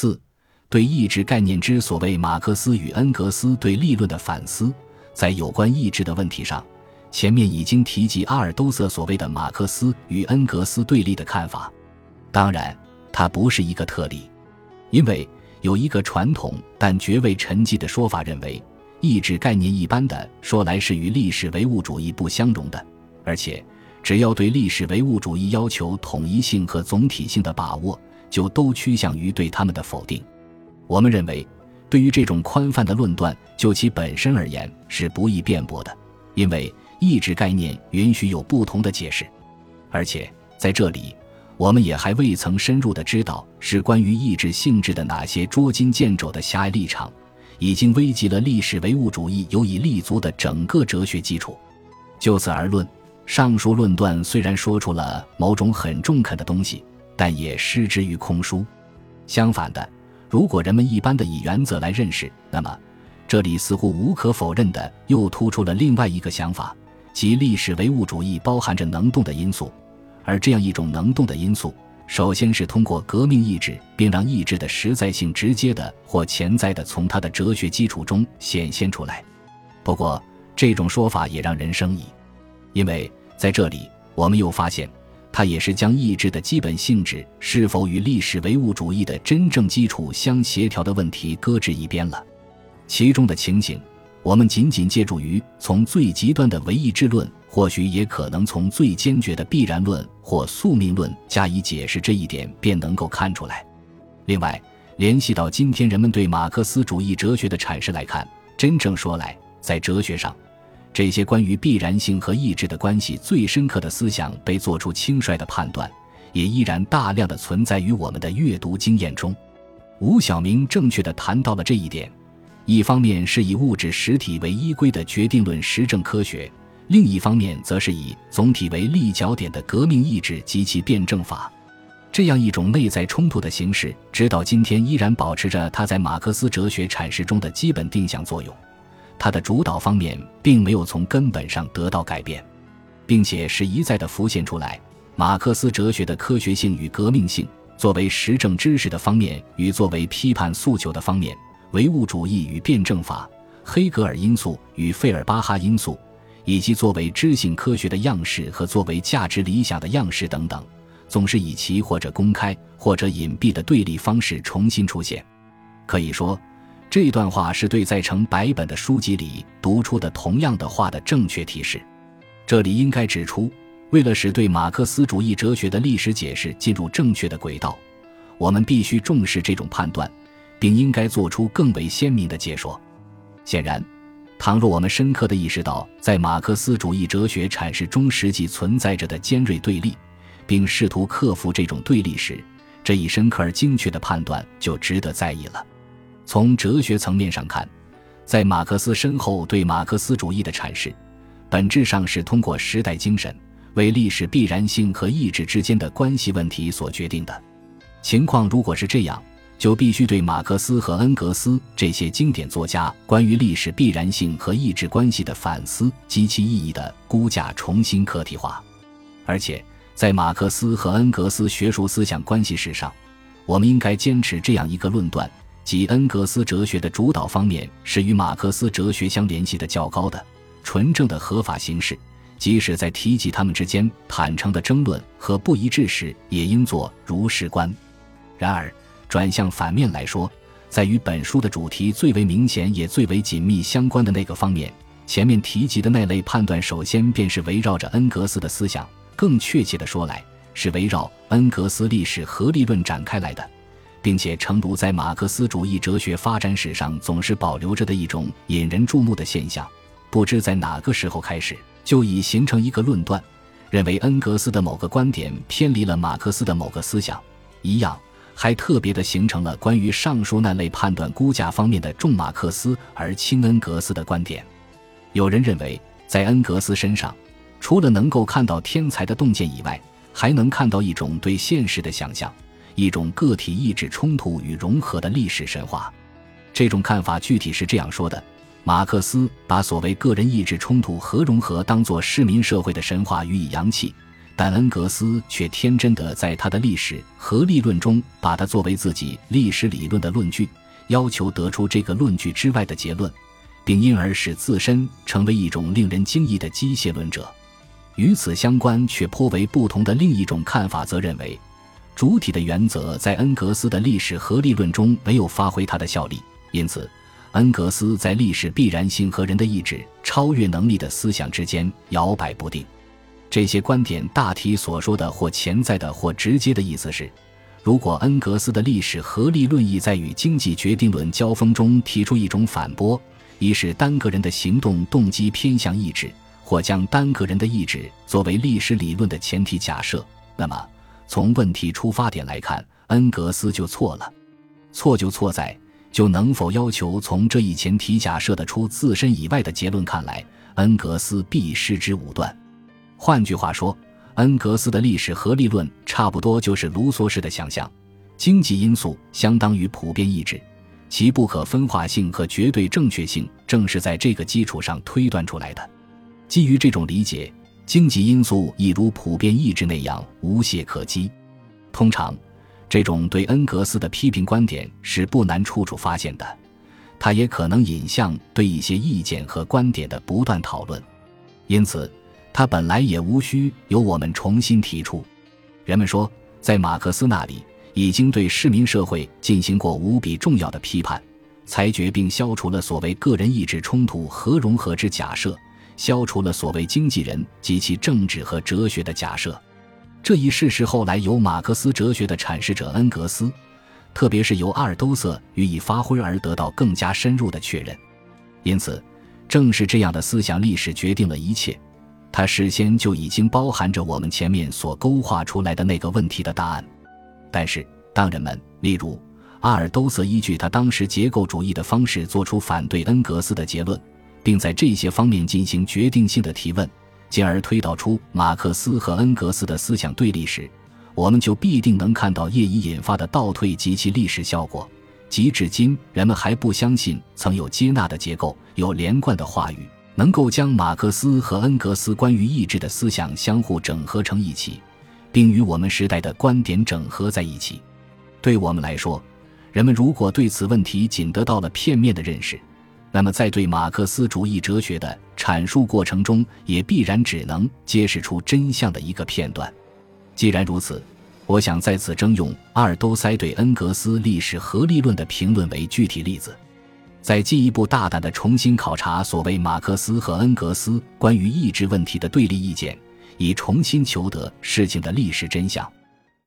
四、对意志概念之所谓马克思与恩格斯对立论的反思，在有关意志的问题上，前面已经提及阿尔都塞所谓的马克思与恩格斯对立的看法。当然，它不是一个特例，因为有一个传统但绝未沉寂的说法认为，意志概念一般的说来是与历史唯物主义不相容的，而且。只要对历史唯物主义要求统一性和总体性的把握，就都趋向于对他们的否定。我们认为，对于这种宽泛的论断，就其本身而言是不易辩驳的，因为意志概念允许有不同的解释。而且在这里，我们也还未曾深入的知道是关于意志性质的哪些捉襟见肘的狭隘立场，已经危及了历史唯物主义有以立足的整个哲学基础。就此而论。上述论断虽然说出了某种很中肯的东西，但也失之于空疏。相反的，如果人们一般的以原则来认识，那么这里似乎无可否认的又突出了另外一个想法，即历史唯物主义包含着能动的因素，而这样一种能动的因素，首先是通过革命意志，并让意志的实在性直接的或潜在的从它的哲学基础中显现出来。不过，这种说法也让人生疑，因为。在这里，我们又发现，他也是将意志的基本性质是否与历史唯物主义的真正基础相协调的问题搁置一边了。其中的情形，我们仅仅借助于从最极端的唯意志论，或许也可能从最坚决的必然论或宿命论加以解释这一点，便能够看出来。另外，联系到今天人们对马克思主义哲学的阐释来看，真正说来，在哲学上。这些关于必然性和意志的关系最深刻的思想被做出轻率的判断，也依然大量的存在于我们的阅读经验中。吴晓明正确的谈到了这一点。一方面是以物质实体为依归的决定论实证科学，另一方面则是以总体为立脚点的革命意志及其辩证法。这样一种内在冲突的形式，直到今天依然保持着它在马克思哲学阐释中的基本定向作用。它的主导方面并没有从根本上得到改变，并且是一再的浮现出来。马克思哲学的科学性与革命性，作为实证知识的方面与作为批判诉求的方面，唯物主义与辩证法，黑格尔因素与费尔巴哈因素，以及作为知性科学的样式和作为价值理想的样式等等，总是以其或者公开或者隐蔽的对立方式重新出现。可以说。这段话是对在成百本的书籍里读出的同样的话的正确提示。这里应该指出，为了使对马克思主义哲学的历史解释进入正确的轨道，我们必须重视这种判断，并应该做出更为鲜明的解说。显然，倘若我们深刻地意识到在马克思主义哲学阐释中实际存在着的尖锐对立，并试图克服这种对立时，这一深刻而精确的判断就值得在意了。从哲学层面上看，在马克思身后对马克思主义的阐释，本质上是通过时代精神为历史必然性和意志之间的关系问题所决定的。情况如果是这样，就必须对马克思和恩格斯这些经典作家关于历史必然性和意志关系的反思及其意义的估价重新课题化。而且，在马克思和恩格斯学术思想关系史上，我们应该坚持这样一个论断。即恩格斯哲学的主导方面是与马克思哲学相联系的较高的、纯正的合法形式，即使在提及他们之间坦诚的争论和不一致时，也应作如实观。然而，转向反面来说，在与本书的主题最为明显也最为紧密相关的那个方面，前面提及的那类判断，首先便是围绕着恩格斯的思想，更确切的说来，是围绕恩格斯历史合理论展开来的。并且，成如在马克思主义哲学发展史上总是保留着的一种引人注目的现象，不知在哪个时候开始就已形成一个论断，认为恩格斯的某个观点偏离了马克思的某个思想，一样还特别的形成了关于上述那类判断估价方面的重马克思而轻恩格斯的观点。有人认为，在恩格斯身上，除了能够看到天才的洞见以外，还能看到一种对现实的想象。一种个体意志冲突与融合的历史神话，这种看法具体是这样说的：马克思把所谓个人意志冲突和融合当作市民社会的神话予以扬弃，但恩格斯却天真的在他的历史合力论中，把它作为自己历史理论的论据，要求得出这个论据之外的结论，并因而使自身成为一种令人惊异的机械论者。与此相关却颇为不同的另一种看法，则认为，主体的原则在恩格斯的历史合力论中没有发挥它的效力，因此，恩格斯在历史必然性和人的意志超越能力的思想之间摇摆不定。这些观点大体所说的或潜在的或直接的意思是：如果恩格斯的历史合力论意在与经济决定论交锋中提出一种反驳，一是单个人的行动动机偏向意志，或将单个人的意志作为历史理论的前提假设，那么从问题出发点来看，恩格斯就错了。错就错在就能否要求从这一前提假设的出自身以外的结论看来，恩格斯必失之武断。换句话说，恩格斯的历史合力论差不多就是卢梭式的想象：经济因素相当于普遍意志，其不可分化性和绝对正确性正是在这个基础上推断出来的。基于这种理解，经济因素亦如普遍意志那样无懈可击。通常，这种对恩格斯的批评观点是不难处处发现的，它也可能引向对一些意见和观点的不断讨论。因此。他本来也无需由我们重新提出。人们说，在马克思那里已经对市民社会进行过无比重要的批判，裁决并消除了所谓个人意志冲突和融合之假设，消除了所谓经纪人及其政治和哲学的假设。这一事实后来由马克思哲学的阐释者恩格斯，特别是由阿尔都塞予以发挥而得到更加深入的确认。因此，正是这样的思想历史决定了一切。它事先就已经包含着我们前面所勾画出来的那个问题的答案，但是当人们，例如阿尔都塞依据他当时结构主义的方式做出反对恩格斯的结论，并在这些方面进行决定性的提问，进而推导出马克思和恩格斯的思想对立时，我们就必定能看到业已引发的倒退及其历史效果，即至今人们还不相信曾有接纳的结构，有连贯的话语。能够将马克思和恩格斯关于意志的思想相互整合成一起，并与我们时代的观点整合在一起。对我们来说，人们如果对此问题仅得到了片面的认识，那么在对马克思主义哲学的阐述过程中，也必然只能揭示出真相的一个片段。既然如此，我想在此征用阿尔都塞对恩格斯历史合力论的评论为具体例子。再进一步大胆地重新考察所谓马克思和恩格斯关于意志问题的对立意见，以重新求得事情的历史真相。